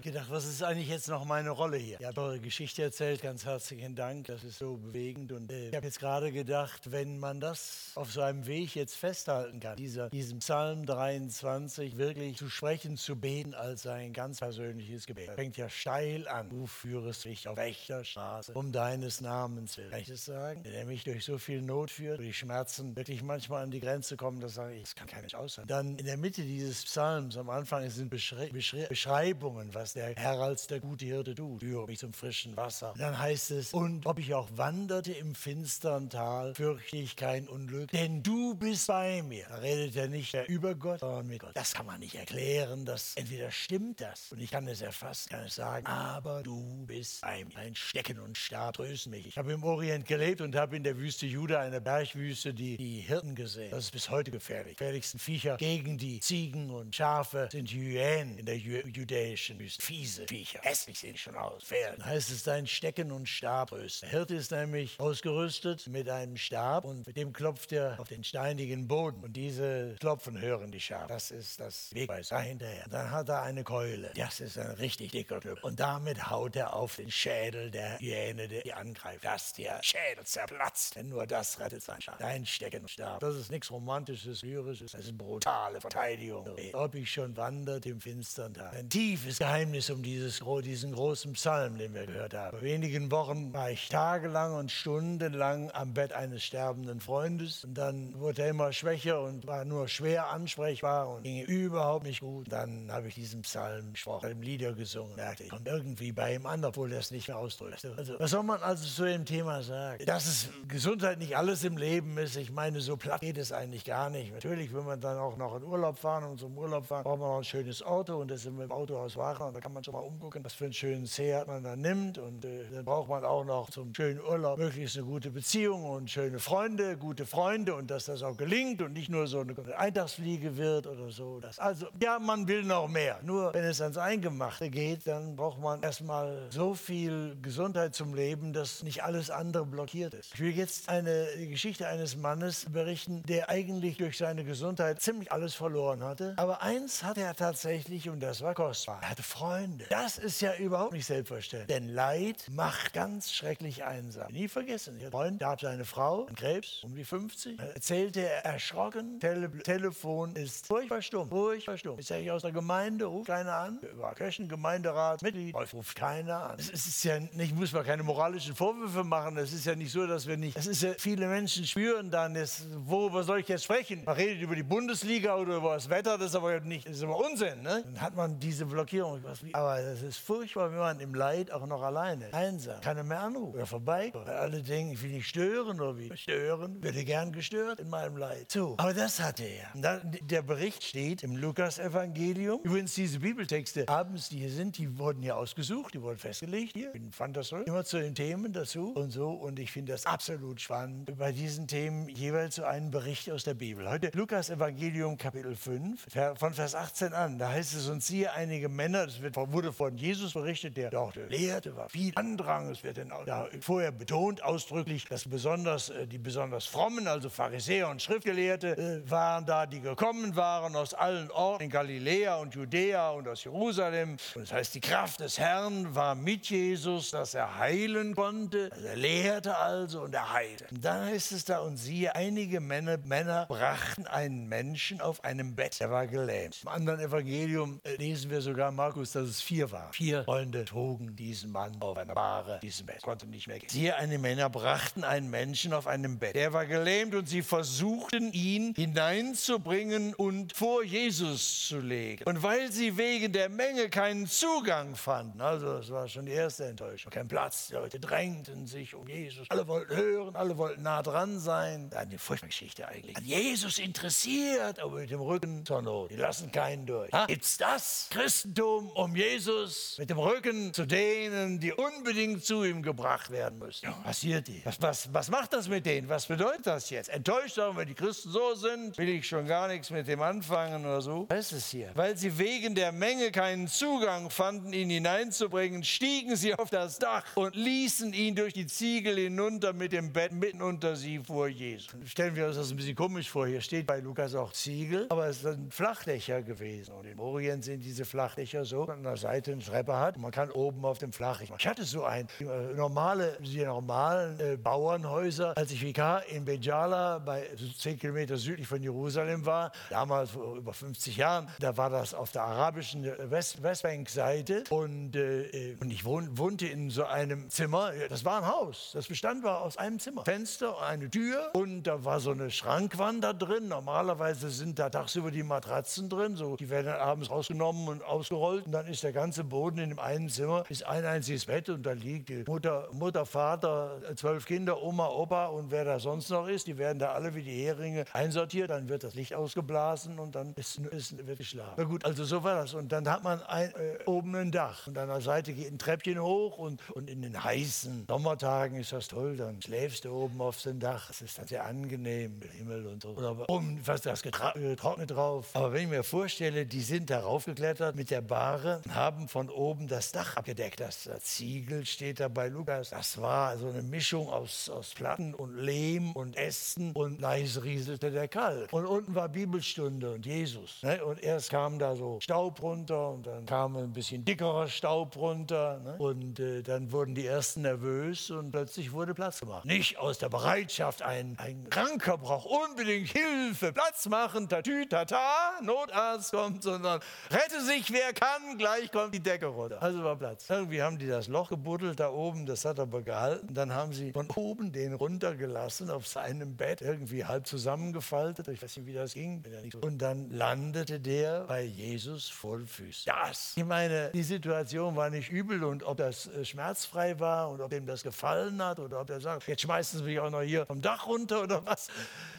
habe gedacht, was ist eigentlich jetzt noch meine Rolle hier? Ihr habt eure Geschichte erzählt, ganz herzlichen Dank, das ist so bewegend. Und äh, ich habe jetzt gerade gedacht, wenn man das auf so einem Weg jetzt festhalten kann, dieser, diesem Psalm 23 wirklich zu sprechen, zu beten als ein ganz persönliches Gebet. Fängt ja steil an. Du führest mich auf echter Straße um deines Namens willen. Kann ich das sagen? Der mich durch so viel Not führt, durch Schmerzen wirklich manchmal an die Grenze kommen, dass sage ich, das kann keiner aushalten. Dann in der Mitte dieses Psalms am Anfang sind Beschrei Beschrei Beschreibungen, was der Herr als der gute Hirte tut. Führe mich zum frischen Wasser. Dann heißt es, und ob ich auch wanderte im finstern Tal, fürchte ich kein Unglück, denn du bist bei mir. Da redet er nicht über Gott, sondern mit Gott. Das kann man nicht erklären. Das, entweder stimmt das und ich kann es erfassen, kann es sagen, aber du bist bei mir. Ein Stecken und Stab trösten mich. Ich habe im Orient gelebt und habe in der Wüste Juda, einer Bergwüste, die, die Hirten gesehen. Das ist bis heute gefährlich. Die gefährlichsten Viecher gegen die Ziegen und Schafe sind Hyänen in der Jü jüdischen Wüste. Fiese Viecher. Hässlich sehen schon aus. Pferden. Heißt es dein Stecken und Stab trösten. Der Hirte ist nämlich ausgerüstet mit einem Stab und mit dem klopft er auf den steinigen Boden. Und diese Klopfen hören die Schafe. Das ist das Wegweiser hinterher. Dann hat er eine Keule. Das ist ein richtig dicker Typ. Und damit haut er auf den Schädel der Hyäne, die angreift. Dass der Schädel zerplatzt. Denn nur das rettet sein Schaf. Dein Stecken und Stab. Das ist nichts Romantisches, Lyrisches. Das ist brutale Verteidigung. Ob ich schon wandert im finstern Tag. Ein tiefes Geheimnis um dieses, diesen großen Psalm, den wir gehört haben. Vor wenigen Wochen war ich tagelang und stundenlang am Bett eines sterbenden Freundes. Und dann wurde er immer schwächer und war nur schwer ansprechbar und ging überhaupt nicht gut. Dann habe ich diesen Psalm gesprochen, Lieder gesungen. Merkte ich, kommt irgendwie bei ihm an, obwohl er es nicht mehr ausdrückt. Also, was soll man also zu dem Thema sagen? Dass es Gesundheit nicht alles im Leben ist, ich meine, so platt geht es eigentlich gar nicht. Natürlich, wenn man dann auch noch in Urlaub fahren und zum Urlaub fahren, braucht man noch ein schönes Auto und das im Autohaus Wachen und kann man schon mal umgucken, was für einen schönen Seat man da nimmt und äh, dann braucht man auch noch zum schönen Urlaub möglichst eine gute Beziehung und schöne Freunde, gute Freunde und dass das auch gelingt und nicht nur so eine Eintagsfliege wird oder so. Das, also, ja, man will noch mehr. Nur wenn es ans Eingemachte geht, dann braucht man erstmal so viel Gesundheit zum Leben, dass nicht alles andere blockiert ist. Ich will jetzt eine Geschichte eines Mannes berichten, der eigentlich durch seine Gesundheit ziemlich alles verloren hatte. Aber eins hatte er tatsächlich und das war kostbar. Er hatte Freunde. Das ist ja überhaupt nicht selbstverständlich. Denn Leid macht ganz schrecklich einsam. Nie vergessen. Der Freund gab seine Frau an Krebs, um die 50. Er erzählte er erschrocken, Tele Telefon ist furchtbar stumm. Furchtbar stumm. Ist er aus der Gemeinde, ruft keiner an. War Kirchen, Gemeinderat, Mitglied, ruft keiner an. Es ist ja nicht, muss man keine moralischen Vorwürfe machen. Es ist ja nicht so, dass wir nicht. Es ist ja, viele Menschen spüren dann, jetzt, worüber soll ich jetzt sprechen? Man redet über die Bundesliga oder über das Wetter, das ist aber nicht, das ist aber Unsinn. Ne? Dann hat man diese Blockierung. Aber es ist furchtbar, wenn man im Leid auch noch alleine ist. Einsam. Keiner mehr anrufen oder vorbei. Weil alle denken, ich will nicht stören oder wie? Stören? Werde gern gestört in meinem Leid. So, aber das hatte er. Dann, der Bericht steht im Lukas-Evangelium. Übrigens, diese Bibeltexte abends, die hier sind, die wurden ja ausgesucht, die wurden festgelegt hier. Ich fand das so. Immer zu den Themen dazu und so. Und ich finde das absolut spannend, bei diesen Themen jeweils so einen Bericht aus der Bibel. Heute Lukas-Evangelium, Kapitel 5, von Vers 18 an. Da heißt es, und siehe einige Männer, das wird, wurde von Jesus berichtet, der dort lehrte, war viel Andrang. Es wird dann da vorher betont, ausdrücklich, dass besonders die besonders frommen, also Pharisäer und Schriftgelehrte, äh, waren da, die gekommen waren aus allen Orten in Galiläa und Judäa und aus Jerusalem. Und das heißt, die Kraft des Herrn war mit Jesus, dass er heilen konnte. Also er lehrte also und er heilte. Und dann heißt es da, und siehe, einige Männer, Männer brachten einen Menschen auf einem Bett, der war gelähmt. Im anderen Evangelium äh, lesen wir sogar, Markus, dass es vier war. Vier Freunde trugen diesen Mann auf einer Bahre, diesem Bett, konnte nicht mehr gehen. Siehe, einige Männer brachten einen Menschen auf einem Bett. Der war gelähmt und sie versuchten ihn hineinzubringen und vor Jesus zu legen. Und weil sie wegen der Menge keinen Zugang fanden, also das war schon die erste Enttäuschung, kein Platz, die Leute drängten sich um Jesus. Alle wollten hören, alle wollten nah dran sein. Eine furchtbare Geschichte eigentlich. An Jesus interessiert, aber mit dem Rücken zur Not. Die lassen keinen durch. Ha? Gibt's das? Christentum um Jesus mit dem Rücken zu denen, die unbedingt zu ihm gebracht werden müssen. Ja, passiert die. Was, was, was macht das mit denen? Was bedeutet das jetzt? Enttäuscht sein, wenn die Christen so sind, will ich schon gar nichts mit dem anfangen oder so. Was ist es hier? Weil sie wegen der Menge keinen Zugang fanden, ihn hineinzubringen, stiegen sie auf das Dach und ließen ihn durch die Ziegel hinunter mit dem Bett mitten unter sie vor Jesus. Stellen wir uns das ein bisschen komisch vor. Hier steht bei Lukas auch Ziegel, aber es sind Flachdächer gewesen. Und im Orient sind diese Flachdächer so, an der Seite eine Treppe hat. Man kann oben auf dem Flach. Ich hatte so ein äh, normale, die normalen äh, Bauernhäuser, als ich VK in Bejala bei 10 Kilometer südlich von Jerusalem war, damals vor über 50 Jahren, da war das auf der arabischen äh, West Westbank-Seite und, äh, und ich wohn, wohnte in so einem Zimmer. Das war ein Haus. Das bestand war aus einem Zimmer. Fenster, eine Tür und da war so eine Schrankwand da drin. Normalerweise sind da tagsüber die Matratzen drin. So, die werden dann abends rausgenommen und ausgerollt. Und dann ist der ganze Boden in dem einen Zimmer ist ein einziges Bett und da liegt die Mutter, Mutter, Vater, zwölf Kinder, Oma, Opa und wer da sonst noch ist. Die werden da alle wie die Heringe einsortiert. Dann wird das Licht ausgeblasen und dann ist, ist, wird geschlafen. Na gut, also so war das. Und dann hat man ein, äh, oben ein Dach. Und an der Seite geht ein Treppchen hoch und, und in den heißen Sommertagen ist das toll. Dann schläfst du oben auf dem Dach. Das ist dann sehr angenehm, Himmel und so. Oder oben fast das getrocknet drauf. Aber wenn ich mir vorstelle, die sind da raufgeklettert mit der Bahre und haben von oben das Dach abgedeckt. Das, das Ziegel steht da bei Lukas. Das war so eine Mischung aus, aus Platten und Lehm und Ästen und leise rieselte der Kalk. Und unten war Bibelstunde und Jesus. Ne? Und erst kam da so Staub runter und dann kam ein bisschen dickerer Staub runter. Ne? Und äh, dann wurden die Ersten nervös und plötzlich wurde Platz gemacht. Nicht aus der Bereitschaft, ein, ein Kranker braucht unbedingt Hilfe, Platz machen, tatü, tata, Notarzt kommt, sondern rette sich, wer kann, gleich kommt die Decke runter. Also war Platz. Irgendwie haben die das Loch gebuddelt da oben, das hat aber gehalten. Dann haben sie von oben den runtergelassen auf seinem Bett, irgendwie halb zusammengefaltet. Ich weiß nicht, wie das ging. Und dann landete der bei Jesus voll Füßen. Das, ich meine, die Situation war nicht übel und ob das äh, schmerzfrei war und ob dem das gefallen hat oder ob er sagt, jetzt schmeißen sie mich auch noch hier vom Dach runter oder was.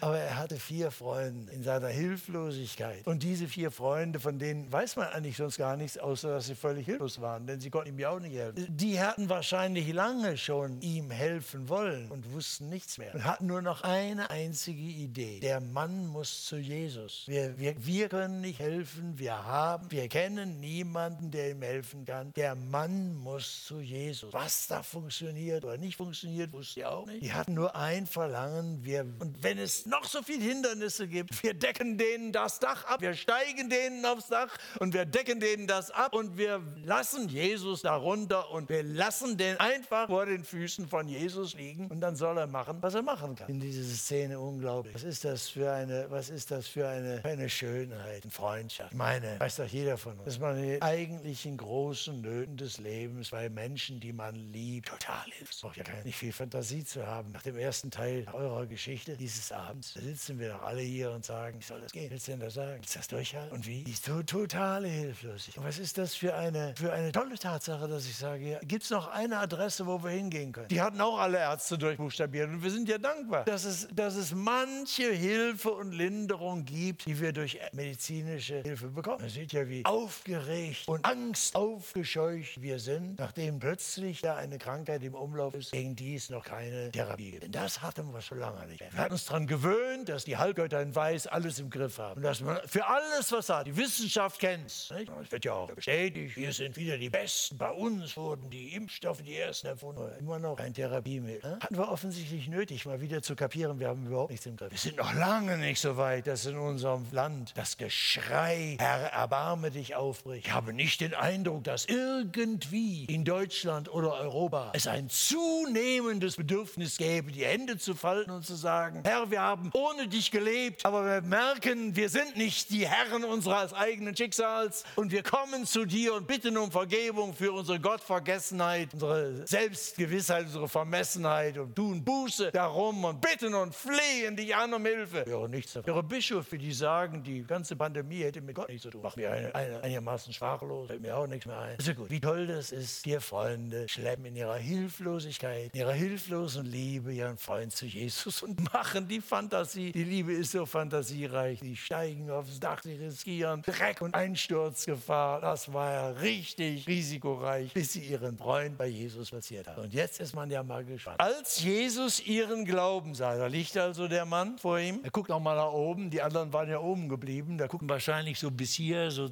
Aber er hatte vier Freunde in seiner Hilflosigkeit. Und diese vier Freunde, von denen weiß man eigentlich sonst gar nichts, außer dass sie völlig hilflos waren, denn sie konnten ihm ja auch nicht helfen. Die hatten wahrscheinlich lange schon ihm helfen wollen und wussten nichts mehr und hatten nur noch eine einzige Idee. Der Mann muss zu Jesus. Wir, wir, wir können nicht helfen, wir haben, wir kennen niemanden, der ihm helfen kann. Der Mann muss zu Jesus. Was da funktioniert oder nicht funktioniert, wusste ich auch nicht. Die hatten nur ein Verlangen. Wir, und wenn es noch so viele Hindernisse gibt, wir decken denen das Dach ab, wir steigen denen aufs Dach und wir decken denen das ab und wir lassen Jesus darunter und wir lassen den einfach vor den Füßen von Jesus liegen und dann soll er machen, was er machen kann. In dieser Szene unglaublich. Was ist das für eine, was ist das für eine, eine Schönheit, eine Freundschaft? Ich meine, weiß doch jeder von uns, dass man den eigentlichen großen Nöten des Lebens bei Menschen, die man liebt, total hilft. Braucht ja nicht viel Fantasie zu haben. Nach dem ersten Teil eurer Geschichte dieses Abends, da sitzen wir doch alle hier und sagen, wie soll das gehen? Willst du denn das sagen? Willst du das durchhalten? Und wie? Die ist so totale Hilflosigkeit. Und was ist das für eine, für eine tolle Tatsache, dass ich sage, ja, gibt es noch eine Adresse, wo wir hingehen können? Die hatten auch alle Ärzte durchbuchstabiert und wir sind ja dankbar, dass es, dass es manche Hilfe und Linderung gibt, die wir durch medizinische Hilfe bekommen. Man sieht ja, wie aufgeregt und Angst aufgescheucht wir sind, nachdem plötzlich da eine Krankheit im Umlauf ist, gegen die es noch keine Therapie gibt. Denn das hatten wir schon lange nicht. Wir hatten uns daran gewöhnt, dass die Halbgötter in Weiß alles im Griff haben. Und dass man für alles, was da die Wissenschaft kennt, es wird ja auch bestätigt, wir sind wieder die Besten. Bei uns wurden die Impfstoffe die ersten erfunden. Immer noch ein Therapiemittel. Hatten wir offensichtlich nötig, mal wieder zu kapieren, wir haben überhaupt nichts im Griff. Wir sind noch lange nicht so weit, dass in unserem Land das Geschrei, Herr, erbarme dich aufbricht. Ich habe nicht den Eindruck, dass irgendwie in Deutschland oder Europa es ein zunehmendes Bedürfnis gäbe, die Hände zu falten und zu sagen, Herr, wir haben ohne dich gelebt, aber wir merken, wir sind nicht die Herren unseres eigenen Schicksals und wir kommen zu dir und bitten um Vergebung für unsere Gottvergessenheit, unsere Selbstgewissheit, unsere Vermessenheit und tun Buße darum und bitten und flehen dich an um Hilfe. Ich höre nichts davon. Ich höre Bischöfe, die sagen, die ganze Pandemie hätte mit Gott nichts zu tun. Macht mir eine, eine, einigermaßen sprachlos, fällt mir auch nichts mehr ein. Also gut, wie toll das ist, vier Freunde schleppen in ihrer Hilflosigkeit, in ihrer hilflosen Liebe ihren Freund zu Jesus und machen die Fantasie. Die Liebe ist so fantasiereich. Die steigen aufs Dach, sie riskieren Dreck und Einsturzgefahr. Das war ja richtig risikoreich, bis sie ihren Freund bei Jesus platziert haben. Und jetzt ist man ja mal gespannt. Als Jesus ihren Glauben sah, da liegt also der Mann vor ihm. Er guckt auch mal nach oben. Die anderen waren ja oben geblieben. Da gucken wahrscheinlich so bis hier, so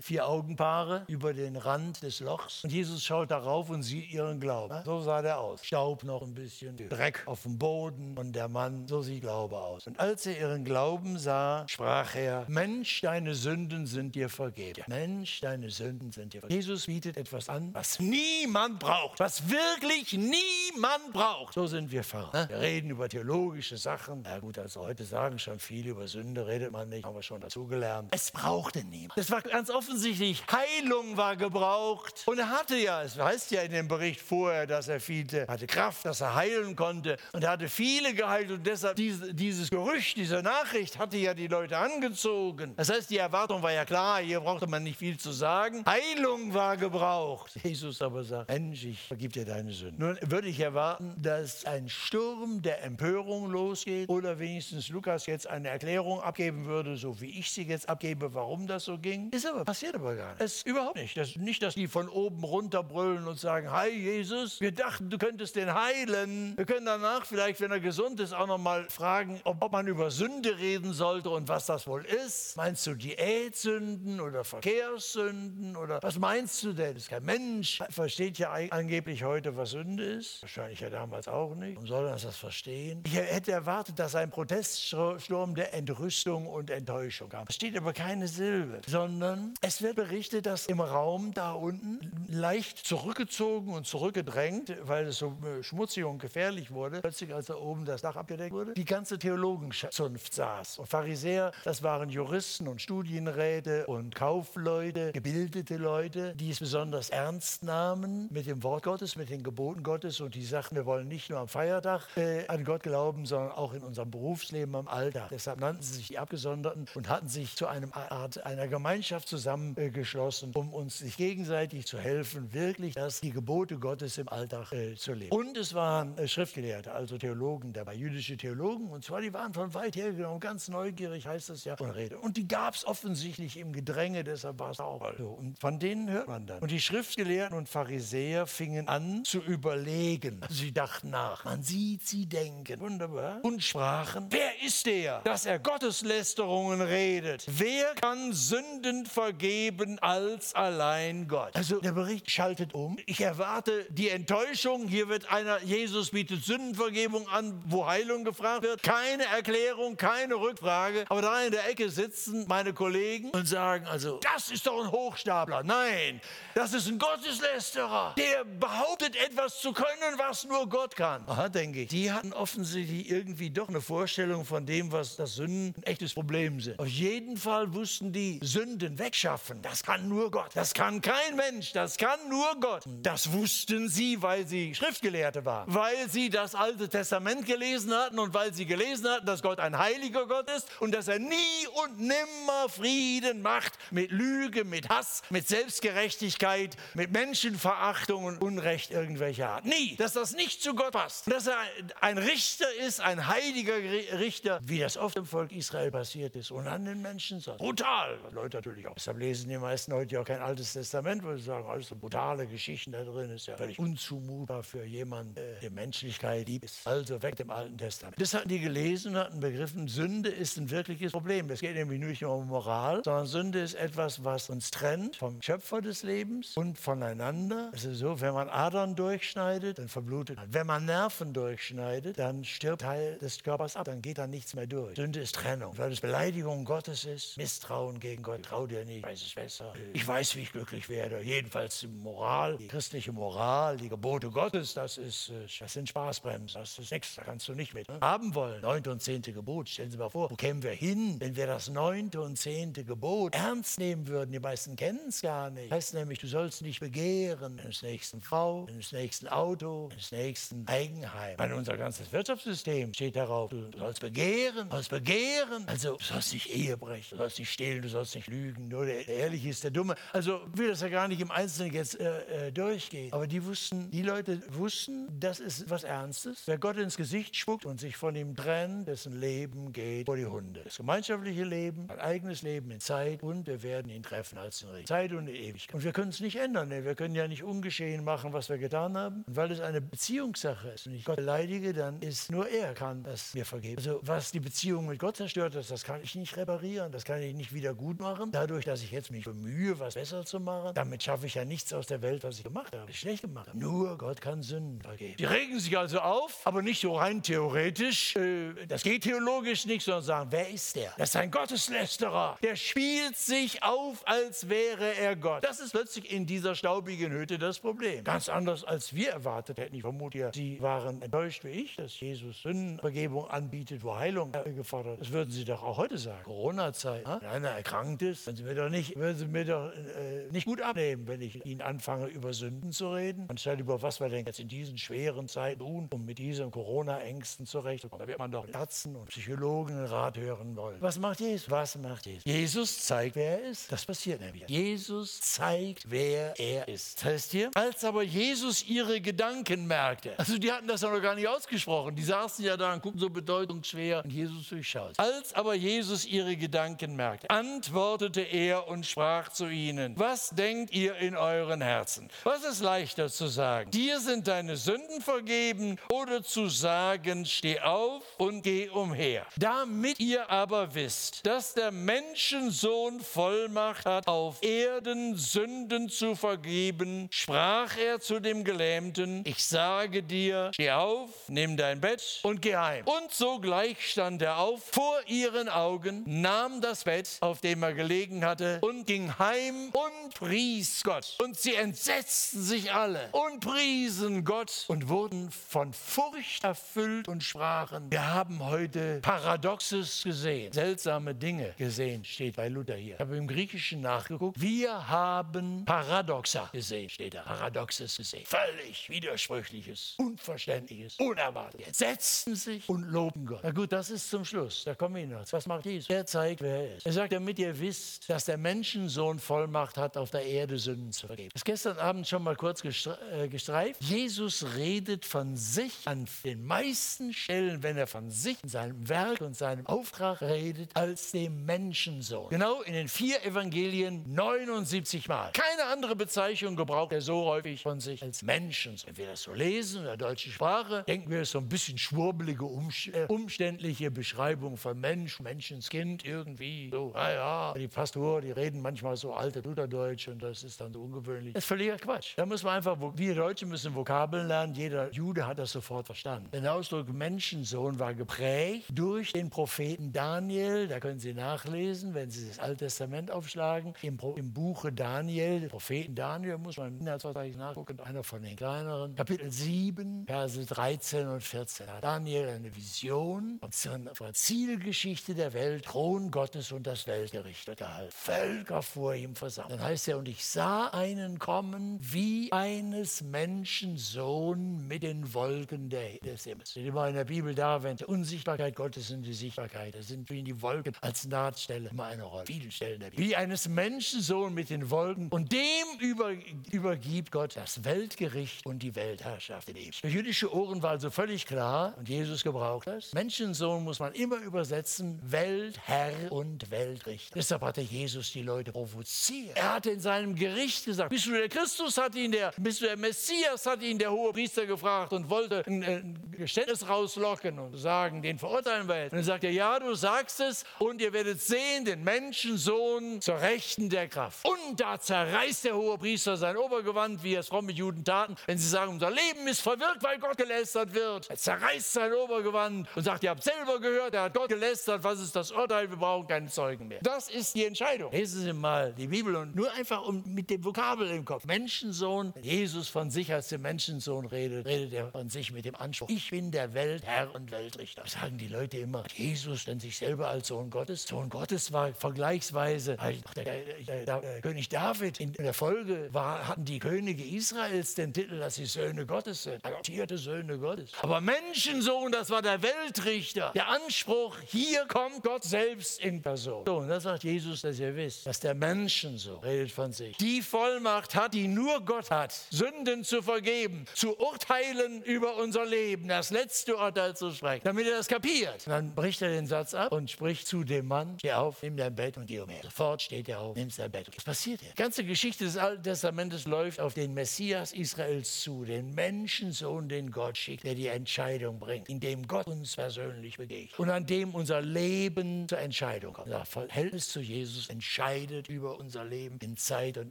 vier Augenpaare über den Rand des Lochs. Und Jesus schaut darauf und sieht ihren Glauben. So sah der aus. Staub noch ein bisschen, Dreck auf dem Boden. Und der Mann, so sieht Glaube aus. Und als er ihren Glauben sah, sprach er, Mensch, deine Sünden sind dir vergeben. Mensch, deine deine Sünden sind dir. Jesus bietet etwas an, was niemand braucht, was wirklich niemand braucht. So sind wir Pfarrer. Wir reden über theologische Sachen. Na gut, also heute sagen schon viele über Sünde, redet man nicht, haben wir schon dazugelernt. Es brauchte niemand. Es war ganz offensichtlich, Heilung war gebraucht. Und er hatte ja, es heißt ja in dem Bericht vorher, dass er viele, hatte Kraft, dass er heilen konnte. Und er hatte viele geheilt und deshalb diese, dieses Gerücht, diese Nachricht hatte ja die Leute angezogen. Das heißt, die Erwartung war ja klar, hier brauchte man nicht viel zu sagen. Heilung war gebraucht. Jesus aber sagt, Mensch, ich vergib dir deine Sünden. Nun würde ich erwarten, dass ein Sturm der Empörung losgeht oder wenigstens Lukas jetzt eine Erklärung abgeben würde, so wie ich sie jetzt abgebe, warum das so ging. Ist aber, passiert aber gar nicht. Es überhaupt nicht. Das, nicht, dass die von oben runter brüllen und sagen, Hi Jesus, wir dachten, du könntest den heilen. Wir können danach vielleicht, wenn er gesund ist, auch noch mal fragen, ob, ob man über Sünde reden sollte und was das wohl ist. Meinst du Diätsünden oder Verkehrssünden oder was meinst du denn? Das ist kein Mensch. Versteht ja angeblich heute, was Sünde ist. Wahrscheinlich ja damals auch nicht. Und soll das das verstehen? Ich hätte erwartet, dass ein Proteststurm der Entrüstung und Enttäuschung kam. Es steht aber keine Silbe, sondern es wird berichtet, dass im Raum da unten leicht zurückgezogen und zurückgedrängt, weil es so äh, schmutzig und gefährlich wurde, plötzlich als da oben das Dach abgedeckt wurde, die ganze Theologenzunft saß. Und Pharisäer, das waren Juristen und Studienräte und Kaufleute, gebildete Leute, die es besonders ernst nahmen mit dem Wort Gottes, mit den Geboten Gottes und die sagten, wir wollen nicht nur am Feiertag äh, an Gott glauben, sondern auch in unserem Berufsleben am Alltag. Deshalb nannten sie sich die Abgesonderten und hatten sich zu einem Art einer Gemeinschaft zusammengeschlossen, um uns sich gegenseitig zu helfen, wirklich das, die Gebote Gottes im Alltag äh, zu leben. Und es waren äh, Schriftgelehrte, also Theologen dabei, jüdische Theologen, und zwar die waren von weit her genommen, ganz neugierig heißt es ja, und Rede. Und die gab es offensichtlich im Gedränge, deshalb war es auch so. Und von denen hört man dann. Und die Schriftgelehrten und Pharisäer fingen an zu überlegen. Sie dachten nach. Man sieht sie denken. Wunderbar. Und sprachen, wer ist der, dass er Gotteslästerungen redet? Wer kann Sünden vergeben als allein Gott? Also der Bericht schaltet um. Ich erwarte die Enttäuschung. Hier wird einer, Jesus bietet Sündenvergebung an, wo Heilung gefragt wird. Keine Erklärung, keine Rückfrage. Aber da in der Ecke sitzen meine Kollegen und sagen also, das ist doch ein Hochstapler. Nein, das ist ein Gotteslästerer. Der behauptet etwas zu können, was nur Gott kann. Aha, denke ich. Die hatten offensichtlich irgendwie doch eine Vorstellung von dem, was das Sünden ein echtes Problem sind. Auf jeden Fall wussten die, Sünden wegschaffen, das kann nur Gott. Das kann kein Mensch, das kann nur Gott. Das wussten sie, weil sie Schriftgelehrte waren. Weil sie das Alte Testament gelesen hatten und weil sie gelesen hatten, dass Gott ein heiliger Gott ist und dass er nie und nimmer Frieden macht mit Lüge, mit Hass, mit Selbstgerechtigkeit, mit Menschenverachtung und Unrecht irgendwelcher Art. Nie. Dass das nicht zu Gott passt. Dass er ein Richter ist, ein heiliger Richter, wie das oft im Volk Israel passiert ist und an den Menschen sonst. Brutal. Leute natürlich auch. Deshalb lesen die meisten heute ja auch kein altes Testament, weil sie sagen, alles so brutale Geschichten da drin ist ja völlig unzumutbar für jemanden, der Menschlichkeit liebt. Also weg dem Alten Testament. Das hatten die gelesen und hatten begriffen, Sünde ist ein wirkliches Problem. Es geht nämlich nicht nur um Moral, sondern Sünde ist etwas, was uns trennt vom Schöpfer des Lebens und voneinander. Es ist so, wenn man Adern durchschneidet, dann verblutet man. Wenn man Nerven durchschneidet, dann stirbt Teil des Körpers ab, dann geht da nichts mehr durch. Sünde ist Trennung, weil es Beleidigung Gottes ist, Misstrauen gegen Gott. Trau dir nicht, ich weiß es besser. Ich weiß, wie ich glücklich werde. Jedenfalls die Moral, die christliche Moral, die Gebote Gottes, das, ist, äh, das sind Spaßbremsen. Das ist nichts, da kannst du nicht mit ne? haben wollen. Neunte und zehnte Gebot, stellen Sie mal vor, wo kämen wir hin, wenn wir das neunte und zehnte Gebot ernst nehmen würden? Die meisten kennen es gar nicht. Heißt nämlich, du sollst nicht begehren deines nächsten Frau, deines nächsten Auto, deines nächsten Eigenheim. Meine, unser ganzes Wirtschaftssystem steht darauf, du sollst begehren, du sollst begehren. Also, du sollst nicht Ehe brechen, du sollst nicht stehlen, du sollst nicht lügen. Nur der, der Ehrliche ist der Dumme. Also, will das ja gar nicht im Einzelnen jetzt äh, äh, durchgehen. Aber die wussten, die Leute wussten, das ist was Ernstes. Wer Gott ins Gesicht spuckt und sich von ihm trennt, dessen Leben geht vor die Hunde. Das gemeinschaftliche Leben, ein eigenes Leben in Zeit und wir werden ihn treffen als den Regen. Zeit und Ewigkeit. Und wir können es nicht ändern. Wir können ja nicht ungeschehen machen, was wir getan haben. Und weil es eine Beziehungssache ist und ich Gott beleidige, dann ist nur er kann das mir vergeben. Also was die Beziehung mit Gott zerstört ist, das kann ich nicht reparieren, das kann ich nicht wieder gut machen. Dadurch, dass ich jetzt mich bemühe, was besser zu machen, damit schaffe ich ja nichts aus der Welt, was ich gemacht habe, schlecht gemacht habe. Nur Gott kann Sünden vergeben. Die regen sich also auf, aber nicht so rein theoretisch. Äh, das geht theologisch nicht, sondern sagen, wer ist der? Das ist ein Gotteslästerer. Der spielt sich auf, als als wäre er Gott. Das ist plötzlich in dieser staubigen Hütte das Problem. Ganz anders als wir erwartet hätten. Ich vermute ja, Sie waren enttäuscht wie ich, dass Jesus Sündenvergebung anbietet, wo Heilung gefordert ist. Das würden Sie doch auch heute sagen. Corona-Zeit. Wenn einer erkrankt ist, würden Sie mir doch nicht, würden Sie mir doch, äh, nicht gut abnehmen, wenn ich Ihnen anfange, über Sünden zu reden. Anstatt über was wir denn jetzt in diesen schweren Zeiten tun, um mit diesen Corona-Ängsten zurechtzukommen. Da wird man doch Ärzten und Psychologen Rat hören wollen. Was macht Jesus? Was macht Jesus? Jesus zeigt, wer er ist. Das passiert nämlich. Jesus zeigt, wer er ist. Das heißt hier, als aber Jesus ihre Gedanken merkte, also die hatten das ja noch gar nicht ausgesprochen, die saßen ja da und guckten so bedeutungsschwer und Jesus durchschaut. Als aber Jesus ihre Gedanken merkte, antwortete er und sprach zu ihnen, was denkt ihr in euren Herzen? Was ist leichter zu sagen? Dir sind deine Sünden vergeben oder zu sagen, steh auf und geh umher. Damit ihr aber wisst, dass der Menschensohn Vollmacht hat, auf Erden Sünden zu vergeben, sprach er zu dem Gelähmten, ich sage dir, steh auf, nimm dein Bett und geh heim. Und sogleich stand er auf vor ihren Augen, nahm das Bett, auf dem er gelegen hatte, und ging heim und pries Gott. Und sie entsetzten sich alle und priesen Gott und wurden von Furcht erfüllt und sprachen, wir haben heute Paradoxes gesehen, seltsame Dinge gesehen, steht bei Luther hier. Ich habe im Griechischen nachgeguckt. Wir haben Paradoxa gesehen, steht da. Paradoxes gesehen. Völlig widersprüchliches, unverständliches, unerwartet. Jetzt setzten sich und loben Gott. Na gut, das ist zum Schluss. Da kommen wir noch. Was macht Jesus? Er zeigt, wer er ist. Er sagt, damit ihr wisst, dass der Menschensohn Vollmacht hat, auf der Erde Sünden zu vergeben. Das ist gestern Abend schon mal kurz äh, gestreift. Jesus redet von sich an den meisten Stellen, wenn er von sich, seinem Werk und seinem Auftrag redet, als dem Menschensohn. Genau in den vier Evangelien 79 Mal. Keine andere Bezeichnung gebraucht er so häufig von sich als Menschensohn. Wenn wir das so lesen in der deutschen Sprache, denken wir, es ist so ein bisschen schwurbelige, äh, umständliche Beschreibung von Mensch, Menschenskind irgendwie. So, naja, die Pastoren, die reden manchmal so alte Lutherdeutsch und das ist dann so ungewöhnlich. Das ist völliger Quatsch. Da muss man einfach, wir Deutschen müssen Vokabeln lernen. Jeder Jude hat das sofort verstanden. Der Ausdruck Menschensohn war geprägt durch den Propheten Daniel. Da können Sie nachlesen, wenn Sie das Alte Testament aufschlagen. Im, im Buche Daniel, Propheten Daniel, muss man im Inhaltsverzeichnis nachgucken, einer von den kleineren. Kapitel 7, Verse 13 und 14. Da hat Daniel eine Vision von der Zielgeschichte der Welt, Thron Gottes und das Weltgericht gehalten. Völker vor ihm versammelt. Dann heißt er, und ich sah einen kommen wie eines Menschen Sohn mit den Wolken des Himmels. Steht immer in der Bibel da, wenn die Unsichtbarkeit Gottes und die Sichtbarkeit, da sind wie die Wolken als Nahtstelle immer eine Rolle. Vielen Stellen der Bibel. Wie eines Menschensohn mit den Wolken und dem über, übergibt Gott das Weltgericht und die Weltherrschaft. Für jüdische Ohren war also völlig klar, und Jesus gebraucht das, Menschensohn muss man immer übersetzen, Weltherr und Weltrichter. Deshalb hatte Jesus die Leute provoziert. Er hatte in seinem Gericht gesagt, bist du der Christus, hat ihn der, bist du der Messias, hat ihn der hohe Priester gefragt und wollte ein, ein Geständnis rauslocken und sagen, den verurteilen wir jetzt. Und dann sagt er, ja, du sagst es und ihr werdet sehen, den Menschensohn zur Rechten der Kraft. Und da zerreißt der hohe Priester sein Obergewand, wie es fromme Juden taten, wenn sie sagen, unser Leben ist verwirkt, weil Gott gelästert wird. Er zerreißt sein Obergewand und sagt, ihr habt selber gehört, er hat Gott gelästert, was ist das Urteil, wir brauchen keine Zeugen mehr. Das ist die Entscheidung. Lesen Sie mal die Bibel und nur einfach um, mit dem Vokabel im Kopf. Menschensohn, Jesus von sich als der Menschensohn redet, redet er von sich mit dem Anspruch, ich bin der Weltherr und Weltrichter. Das sagen die Leute immer. Jesus nennt sich selber als Sohn Gottes. Sohn Gottes war vergleichsweise, der, der, der, König David in der Folge war, hatten die Könige Israels den Titel, dass sie Söhne Gottes sind, adoptierte Söhne Gottes. Aber Menschensohn, das war der Weltrichter. Der Anspruch, hier kommt Gott selbst in Person. So, und das sagt Jesus, dass ihr wisst, dass der Menschensohn redet von sich. Die Vollmacht hat, die nur Gott hat, Sünden zu vergeben, zu urteilen über unser Leben, das letzte Urteil zu sprechen, damit er das kapiert. Und dann bricht er den Satz ab und spricht zu dem Mann, steh auf, nimm dein Bett und geh umher. Sofort steht er auf, nimmt sein Bett. Was passiert hier? Die ganze Geschichte des Alten Testamentes läuft auf den Messias Israels zu, den Menschensohn, den Gott schickt, der die Entscheidung bringt, in dem Gott uns persönlich begegnet und an dem unser Leben zur Entscheidung kommt. Unser Verhältnis zu Jesus entscheidet über unser Leben in Zeit und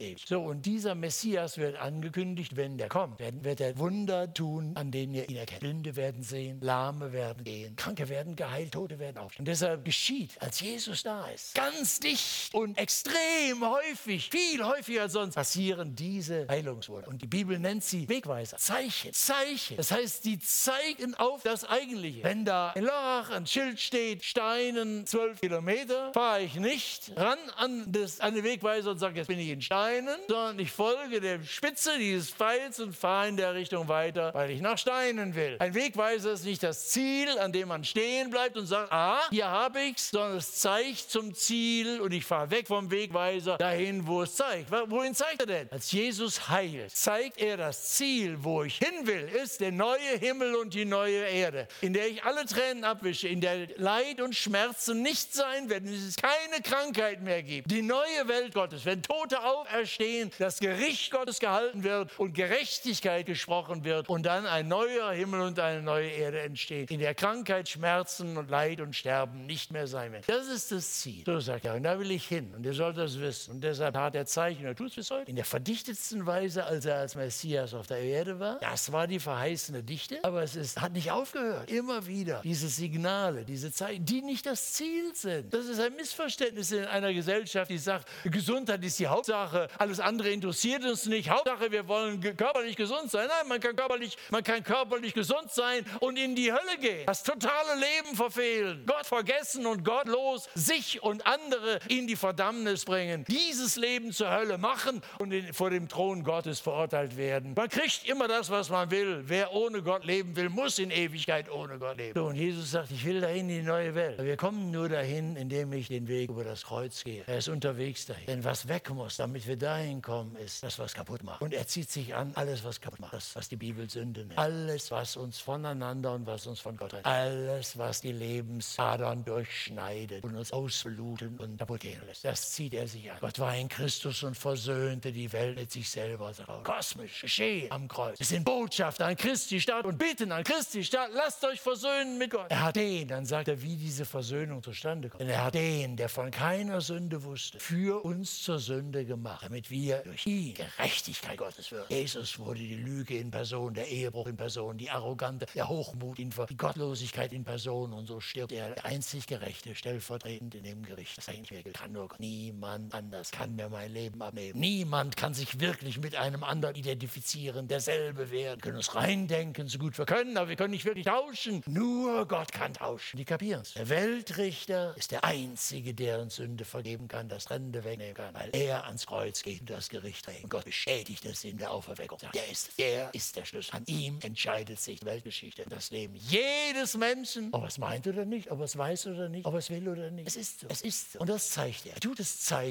Ewigkeit. So, und dieser Messias wird angekündigt, wenn der kommt, wird er Wunder tun, an denen ihr ihn erkennt. Blinde werden sehen, Lahme werden gehen, Kranke werden geheilt, Tote werden aufstehen. Und deshalb geschieht, als Jesus da ist, ganz dicht und extrem extrem häufig, viel häufiger als sonst, passieren diese Heilungswunder. Und die Bibel nennt sie Wegweiser, Zeichen, Zeichen. Das heißt, die zeigen auf das Eigentliche. Wenn da in Lörrach ein Schild steht, Steinen zwölf Kilometer, fahre ich nicht ran an, das, an den Wegweiser und sage, jetzt bin ich in Steinen, sondern ich folge der Spitze dieses Pfeils und fahre in der Richtung weiter, weil ich nach Steinen will. Ein Wegweiser ist nicht das Ziel, an dem man stehen bleibt und sagt, ah, hier habe ich es, sondern es zeigt zum Ziel und ich fahre weg vom Wegweiser dahin, wo es zeigt. Wohin zeigt er denn? Als Jesus heilt, zeigt er das Ziel, wo ich hin will, ist der neue Himmel und die neue Erde, in der ich alle Tränen abwische, in der Leid und Schmerzen nicht sein werden, es keine Krankheit mehr gibt. Die neue Welt Gottes, wenn Tote auferstehen, das Gericht Gottes gehalten wird und Gerechtigkeit gesprochen wird und dann ein neuer Himmel und eine neue Erde entstehen, in der Krankheit, Schmerzen und Leid und Sterben nicht mehr sein werden. Das ist das Ziel. So sagt er, und da will ich hin und ihr sollt das wissen. Und deshalb hat er Zeichen, er tut es bis heute, in der verdichtetsten Weise, als er als Messias auf der Erde war. Das war die verheißene Dichte, aber es ist, hat nicht aufgehört. Immer wieder diese Signale, diese Zeichen, die nicht das Ziel sind. Das ist ein Missverständnis in einer Gesellschaft, die sagt, Gesundheit ist die Hauptsache, alles andere interessiert uns nicht. Hauptsache, wir wollen körperlich gesund sein. Nein, man kann körperlich, man kann körperlich gesund sein und in die Hölle gehen. Das totale Leben verfehlen, Gott vergessen und gottlos sich und andere in die Verdammnis bringen. Dieses Leben zur Hölle machen und vor dem Thron Gottes verurteilt werden. Man kriegt immer das, was man will. Wer ohne Gott leben will, muss in Ewigkeit ohne Gott leben. So, und Jesus sagt, ich will dahin in die neue Welt. Wir kommen nur dahin, indem ich den Weg über das Kreuz gehe. Er ist unterwegs dahin. Denn was weg muss, damit wir dahin kommen, ist das, was kaputt macht. Und er zieht sich an alles, was kaputt macht. Das, was die Bibel Sünde nennt. Alles, was uns voneinander und was uns von Gott trennt. Alles, was die Lebensadern durchschneidet und uns ausbluten und kaputt gehen lässt. Das zieht er sich an. Gott war in Christus und versöhnte die Welt mit sich selber. Kosmisch geschehen am Kreuz. Wir sind Botschafter an Christi Stadt und bitten an Christi Stadt, lasst euch versöhnen mit Gott. Er hat den, dann sagt er, wie diese Versöhnung zustande kommt. Denn er hat den, der von keiner Sünde wusste, für uns zur Sünde gemacht, damit wir durch ihn Gerechtigkeit Gottes würden. Jesus wurde die Lüge in Person, der Ehebruch in Person, die Arrogante, der Hochmut in die Gottlosigkeit in Person und so stirbt er, der einzig Gerechte, stellvertretend in dem Gericht. Das kann nur niemand anders kann mir mein Leben abnehmen. Niemand kann sich wirklich mit einem anderen identifizieren, derselbe werden. Wir können uns reindenken, so gut wir können, aber wir können nicht wirklich tauschen. Nur Gott kann tauschen. Die kapieren es. Der Weltrichter ist der Einzige, der uns Sünde vergeben kann, das Trennende wegnehmen kann, weil er ans Kreuz geht und das Gericht trägt. Und Gott bestätigt es in der Auferweckung. Der ist, der ist der Schlüssel. An ihm entscheidet sich die Weltgeschichte, das Leben jedes Menschen, ob er es meint oder nicht, ob er es weiß oder nicht, ob er es will oder nicht. Es ist so. Es ist so. Und das zeigt er. Er tut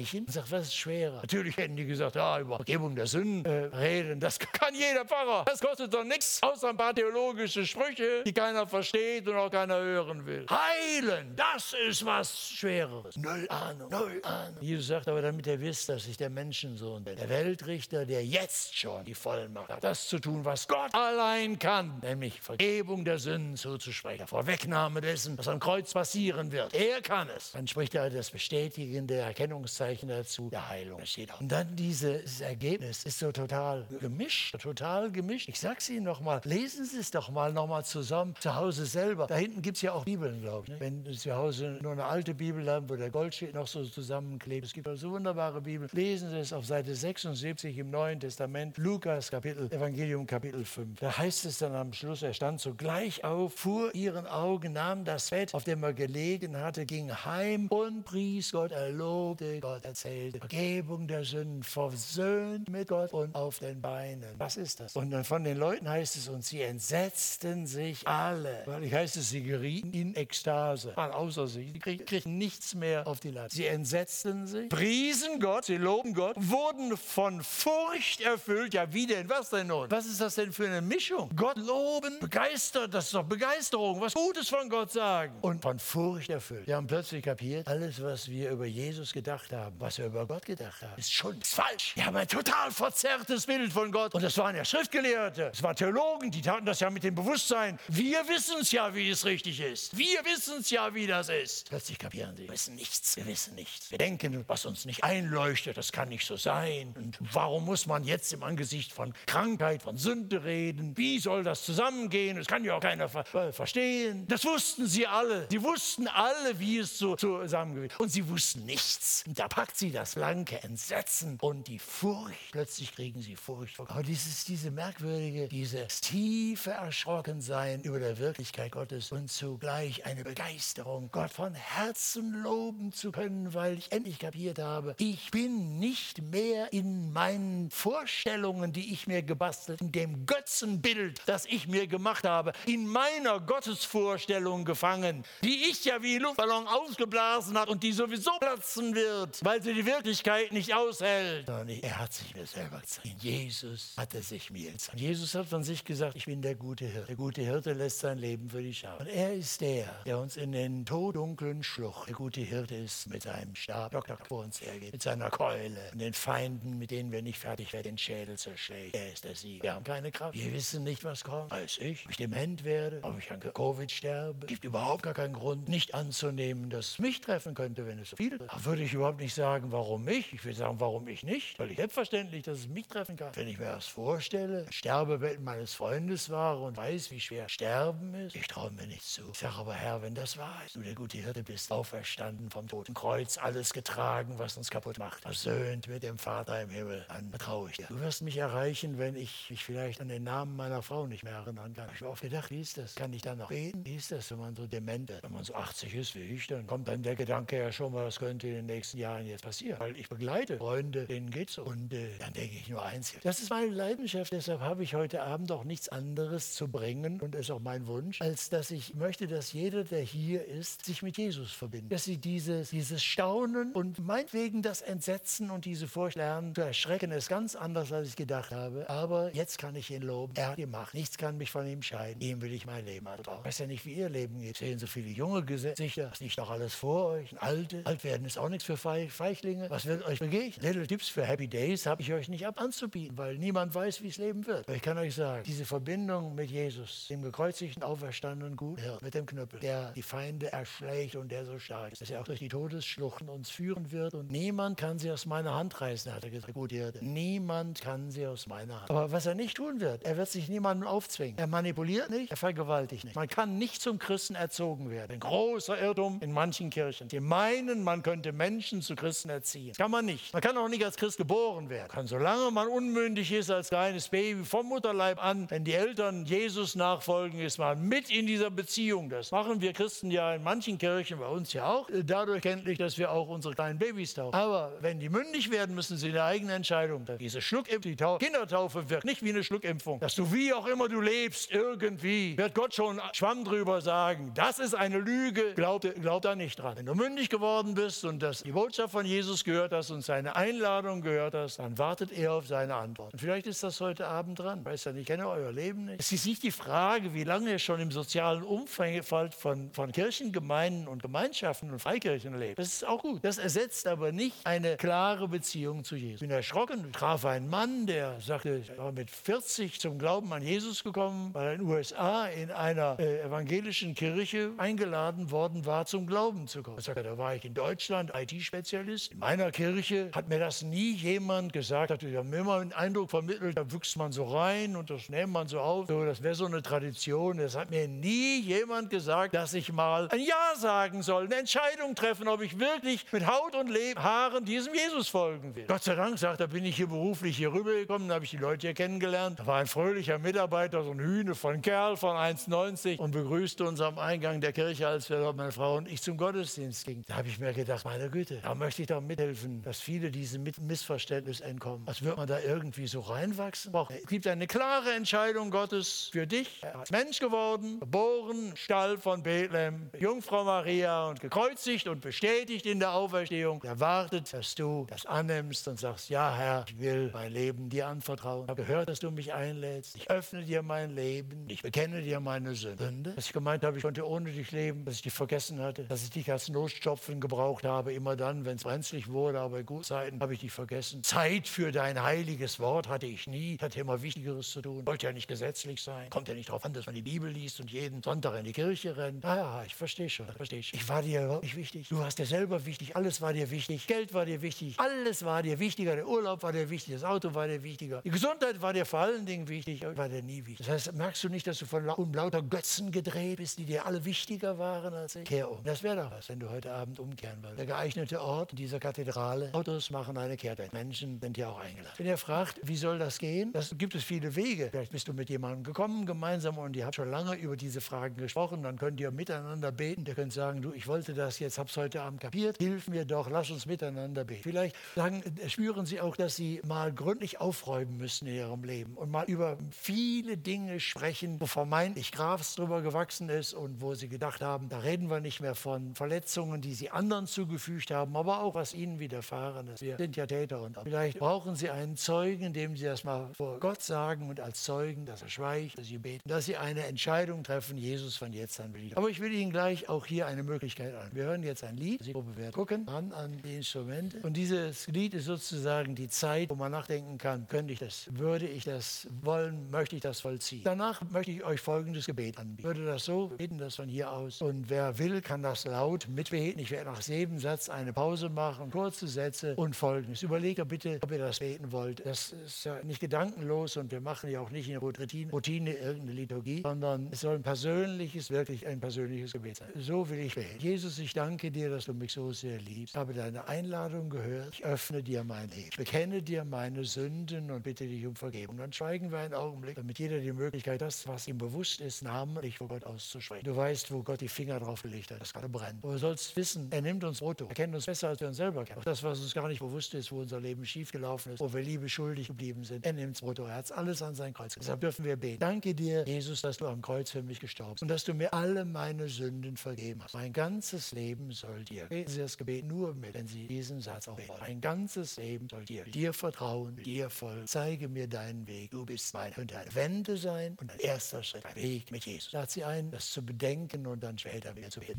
das Zeichen und sagt, was ist schwerer? Natürlich hätten die gesagt, ja, über Vergebung der Sünden äh, reden, das kann jeder Pfarrer. Das kostet doch nichts, außer ein paar theologische Sprüche, die keiner versteht und auch keiner hören will. Heilen, das ist was Schwereres. Null Ahnung, null Ahnung. Jesus sagt aber, damit ihr wisst, dass ich der Menschensohn bin. Der Weltrichter, der jetzt schon die Vollmacht hat, das zu tun, was Gott allein kann, nämlich Vergebung der Sünden zuzusprechen. Vorwegnahme dessen, was am Kreuz passieren wird. Er kann es. Dann spricht er das bestätigende Erkennungszeichen dazu, der Heilung. Das steht auch. Und dann dieses Ergebnis ist so total gemischt, total gemischt. Ich sag's Ihnen noch mal, lesen Sie es doch mal noch mal zusammen zu Hause selber. Da hinten gibt es ja auch Bibeln, glaube ich. Ne? Wenn Sie zu Hause nur eine alte Bibel haben, wo der Goldschnitt noch so zusammenklebt. Es gibt so wunderbare Bibeln. Lesen Sie es auf Seite 76 im Neuen Testament, Lukas Kapitel, Evangelium Kapitel 5. Da heißt es dann am Schluss, er stand sogleich auf, fuhr ihren Augen, nahm das Bett, auf dem er gelegen hatte, ging heim und pries Gott, er lobte Gott, erzählte Vergebung der Sünden, versöhnt mit Gott und auf den Beinen. Was ist das? Und dann von den Leuten heißt es, und sie entsetzten sich alle. Weil ich heißt es, sie gerieten in Ekstase, waren außer sich. Sie kriegten, kriegten nichts mehr auf die Last. Sie entsetzten sich, priesen Gott, sie loben Gott, wurden von Furcht erfüllt. Ja, wie denn? Was denn nun? Was ist das denn für eine Mischung? Gott loben, begeistert, das ist doch Begeisterung, was Gutes von Gott sagen. Und von Furcht erfüllt. Wir haben plötzlich kapiert, alles, was wir über Jesus gedacht haben, was wir über Gott gedacht haben, ist schon falsch. Wir haben ein total verzerrtes Bild von Gott. Und das waren ja Schriftgelehrte, es waren Theologen, die taten das ja mit dem Bewusstsein. Wir wissen es ja, wie es richtig ist. Wir wissen es ja, wie das ist. Plötzlich kapieren sie, wir wissen nichts, wir wissen nichts. Wir denken, was uns nicht einleuchtet, das kann nicht so sein. Und warum muss man jetzt im Angesicht von Krankheit, von Sünde reden? Wie soll das zusammengehen? Das kann ja auch keiner ver äh, verstehen. Das wussten sie alle. Sie wussten alle, wie es so zusammengehört. Und sie wussten nichts. Und da packt sie das blanke Entsetzen und die Furcht. Plötzlich kriegen sie Furcht. Aber dieses, diese merkwürdige, dieses tiefe Erschrockensein über der Wirklichkeit Gottes und zugleich eine Begeisterung, Gott von Herzen loben zu können, weil ich endlich kapiert habe, ich bin nicht mehr in meinen Vorstellungen, die ich mir gebastelt, in dem Götzenbild, das ich mir gemacht habe, in meiner Gottesvorstellung gefangen, die ich ja wie Luftballon ausgeblasen hat und die sowieso platzen wird, weil sie die Wirklichkeit nicht aushält. Er hat sich mir selber gezeigt. In Jesus hat er sich mir gezeigt. Jesus hat von sich gesagt, ich bin der gute Hirte. Der gute Hirte lässt sein Leben für die Schafe. Und er ist der, der uns in den toddunklen Schlucht, der gute Hirte ist, mit seinem Stab vor uns hergeht, mit seiner Keule und den Feinden, mit denen wir nicht fertig werden, den Schädel zerschlägt. Er ist der Sieger. Wir haben keine Kraft. Wir wissen nicht, was kommt. Weiß ich, ob ich dement werde, ob ich an Covid sterbe. Es gibt überhaupt gar keinen Grund, nicht anzunehmen, dass es mich treffen könnte, wenn es so viele Da würde ich überhaupt nicht sagen, warum mich. Ich würde sagen, warum ich nicht. Weil ich selbstverständlich, dass es mich treffen kann. Wenn ich mir das vorstelle, Sterbebett meines Freundes war und weiß, wie schwer Sterben ist, ich traue mir nicht zu. Ich sage aber, Herr, wenn das wahr ist, du der gute Hirte bist, auferstanden vom Toten Kreuz, alles getragen, was uns kaputt macht, versöhnt mit dem Vater im Himmel, dann vertraue ich dir. Du wirst mich erreichen, wenn ich mich vielleicht an den Namen meiner Frau nicht mehr erinnern kann. Ich habe oft gedacht, wie ist das? Kann ich dann noch beten? Wie ist das, wenn man so dement ist? Wenn man so 80 ist wie ich, dann kommt dann der Gedanke ja schon mal, was könnte in den nächsten Jahren jetzt passieren? Weil ich begleite Freunde, denen geht's so. Und äh, dann denke ich nur eins, das ist meine Leidenschaft, deshalb habe ich heute Abend auch nichts anderes zu bringen und ist auch mein Wunsch, als dass ich möchte, dass jeder, der hier ist, sich mit Jesus verbindet. Dass sie dieses, dieses Staunen und meinetwegen das Entsetzen und diese Furcht lernen zu erschrecken, ist ganz anders, als ich gedacht habe. Aber jetzt kann ich ihn loben. Er hat die Macht. Nichts kann mich von ihm scheiden. Ihm will ich mein Leben antrauen. Weiß ja nicht, wie ihr Leben geht. Sehen so viele junge Gesichter. Ist nicht noch alles vor euch? Alte. Alt werden ist auch nichts für Feichlinge. Was wird euch begegnen? Little Tipps für Happy Days habe ich euch nicht ab anzubieten, weil niemand weiß, wie es Leben wird. Aber ich kann euch sagen, diese Verbindung mit Jesus, dem gekreuzigten, auferstandenen Guten mit dem Knüppel, der die Feinde erschlägt und der so stark ist, dass er auch durch die Todesschluchten uns führen wird und niemand kann sie aus meiner Hand reißen, hat er gesagt, gut Hirte. Niemand kann sie aus meiner Hand. Aber was er nicht tun wird, er wird sich niemandem aufzwingen. Er manipuliert nicht, er vergewaltigt nicht. Man kann nicht zum Christen erzogen werden. Ein großer Irrtum in manchen Kirchen. Die meinen, man könnte Menschen zu Christen erziehen. Das kann man nicht. Man kann auch nicht als Christ geboren werden. Kann, solange man unmündig ist als kleines Baby vom Mutterleib an, wenn die Eltern Jesus nachfolgen, ist man mit in dieser Beziehung. Das machen wir Christen ja in manchen Kirchen, bei uns ja auch, dadurch kenntlich, dass wir auch unsere kleinen Babys taufen. Aber wenn die mündig werden, müssen sie eine eigene Entscheidung treffen. Diese Schluckimpfung, die Kindertaufe wirkt nicht wie eine Schluckimpfung. Dass du wie auch immer du lebst, irgendwie, wird Gott schon Schwamm drüber sagen. Das ist eine Lüge. Glaub, glaub da nicht dran. Wenn du mündig geworden bist und das, die Botschaft von Jesus gehört hast und seine Einladung gehört hast, dann wartet er auf seine Antwort. Und vielleicht ist das heute Abend dran. Weiß ja nicht, ich kenne euer Leben nicht. Es ist nicht die Frage, wie lange ihr schon im sozialen Umfeld von, von Kirchengemeinden und Gemeinschaften und Freikirchen lebt. Das ist auch gut. Das ersetzt aber nicht eine klare Beziehung zu Jesus. Ich bin erschrocken. Ich traf einen Mann, der sagte, ich war mit 40 zum Glauben an Jesus gekommen, weil er in den USA in einer äh, evangelischen Kirche eingeladen worden war, zum Glauben zu kommen. Er sagte, da war ich in Deutschland IT-Spezialist. In meiner Kirche hat mir das nie jemand gesagt. Hat, haben immer einen Eindruck vermittelt, da wächst man so rein und das nimmt man so auf. So, das wäre so eine Tradition. Es hat mir nie jemand gesagt, dass ich mal ein Ja sagen soll, eine Entscheidung treffen, ob ich wirklich mit Haut und Leben, Haaren diesem Jesus folgen will. Gott sei Dank, sagt, da bin ich hier beruflich hier rübergekommen, da habe ich die Leute hier kennengelernt. Da war ein fröhlicher Mitarbeiter, so ein Hühne von Kerl von 1,90 und begrüßte uns am Eingang der Kirche, als wir meine Frau und ich zum Gottesdienst gingen. Da habe ich mir gedacht, meine Güte, da möchte ich doch mithelfen, dass viele diesem Missverständnis entkommen. Als würde man da irgendwie so reinwachsen. Es gibt eine klare Entscheidung Gottes für dich. Er ist Mensch geworden, geboren, Stall von Bethlehem, Jungfrau Maria und gekreuzigt und bestätigt in der Auferstehung. Er wartet, dass du das annimmst und sagst, ja Herr, ich will mein Leben dir anvertrauen. Ich habe gehört, dass du mich einlädst. Ich öffne dir mein Leben. Ich bekenne dir meine Sünde. Dass ich gemeint habe, ich konnte ohne dich leben, dass ich dich vergessen hatte, dass ich dich als Notstopfen gebraucht habe, immer dann, wenn es brenzlig wurde, aber in guten Zeiten habe ich dich vergessen. Zeit für dein heiliges Wort hatte ich nie. Ich hatte immer Wichtigeres zu tun. Wollte ja nicht gesetzlich sein. Kommt ja nicht darauf an, dass man die Bibel liest und jeden Sonntag in die Kirche rennt. Ah ja, ich verstehe schon. Verstehe ich. ich war dir überhaupt nicht wichtig. Du warst dir selber wichtig. Alles war dir wichtig. Geld war dir wichtig. Alles war dir wichtiger. Der Urlaub war dir wichtig. Das Auto war dir wichtiger. Die Gesundheit war dir vor allen Dingen wichtig. War dir nie wichtig. Das heißt, merkst du nicht, dass du von um lauter Götzen gedreht bist, die dir alle wichtiger waren als ich? Kehr um. Das wäre doch was, wenn du heute Abend umkehren würdest. Der geeignete Ort dort in dieser Kathedrale. Autos machen eine Kehrtwende. Menschen sind hier auch eingeladen. Wenn ihr fragt, wie soll das gehen, das gibt es viele Wege. Vielleicht bist du mit jemandem gekommen gemeinsam und ihr habt schon lange über diese Fragen gesprochen. Dann könnt ihr miteinander beten. Ihr könnt sagen, du, ich wollte das jetzt, hab's heute Abend kapiert. Hilf mir doch, lass uns miteinander beten. Vielleicht sagen, spüren sie auch, dass sie mal gründlich aufräumen müssen in ihrem Leben und mal über viele Dinge sprechen, wo vermeintlich Gras drüber gewachsen ist und wo sie gedacht haben, da reden wir nicht mehr von Verletzungen, die sie anderen zugefügt haben, aber auch was ihnen widerfahren ist. Wir sind ja Täter und vielleicht brauchen sie einen Zeugen, dem sie das mal vor Gott sagen und als Zeugen, dass er schweigt, dass sie beten, dass sie eine Entscheidung treffen, Jesus von jetzt an will. Aber ich will Ihnen gleich auch hier eine Möglichkeit an. Wir hören jetzt ein Lied, Sie werden gucken, ran an die Instrumente und dieses Lied ist sozusagen die Zeit, wo man nachdenken kann, könnte ich das, würde ich das wollen, möchte ich das vollziehen. Danach möchte ich euch folgendes Gebet anbieten. Ich würde das so beten, das von hier aus und wer will, kann das laut mitbeten. Ich werde nach jedem Satz eine Pause machen, kurze Sätze und folgendes. Überlegt bitte, ob ihr das beten wollt. Das ist ja nicht gedankenlos und wir machen ja auch nicht in Routine, Routine irgendeine Liturgie, sondern es soll ein persönliches, wirklich ein persönliches Gebet sein. So will ich beten. Jesus, ich danke dir, dass du mich so sehr liebst. Ich habe deine Einladung gehört. Ich öffne dir mein Leben. Ich bekenne dir meine Sünden und bitte dich um Vergebung. Dann schweigen wir einen Augenblick, damit jeder die Möglichkeit hat, das, was ihm bewusst ist, namentlich vor Gott auszusprechen. Du weißt, wo Gott die Finger drauf gelegt hat, das gerade brennt. Du sollst wissen, er nimmt uns Foto. Er kennt uns besser, als wir uns selber kennen. Auch das, was uns gar nicht bewusst ist, wo unser Leben schiefgelaufen ist, wo wir Liebe schuldig geblieben sind. Er nimmt Foto. Er hat alles an sein Kreuz. Deshalb dürfen wir beten. Danke dir, Jesus, dass du am Kreuz für mich gestorben bist und dass du mir alle meine Sünden vergeben hast. Mein ganzes Leben soll dir. Beten Sie das Gebet nur mit, wenn Sie diesen Satz auch beten. Mein ganzes Leben soll dir. Dir vertrauen, dir folgen. Zeige mir deinen Weg. Du bist mein. Könnte eine Wende sein und ein erster Schritt, ein Weg mit Jesus. Lad Sie ein, das zu bedenken und dann später wieder zu beten.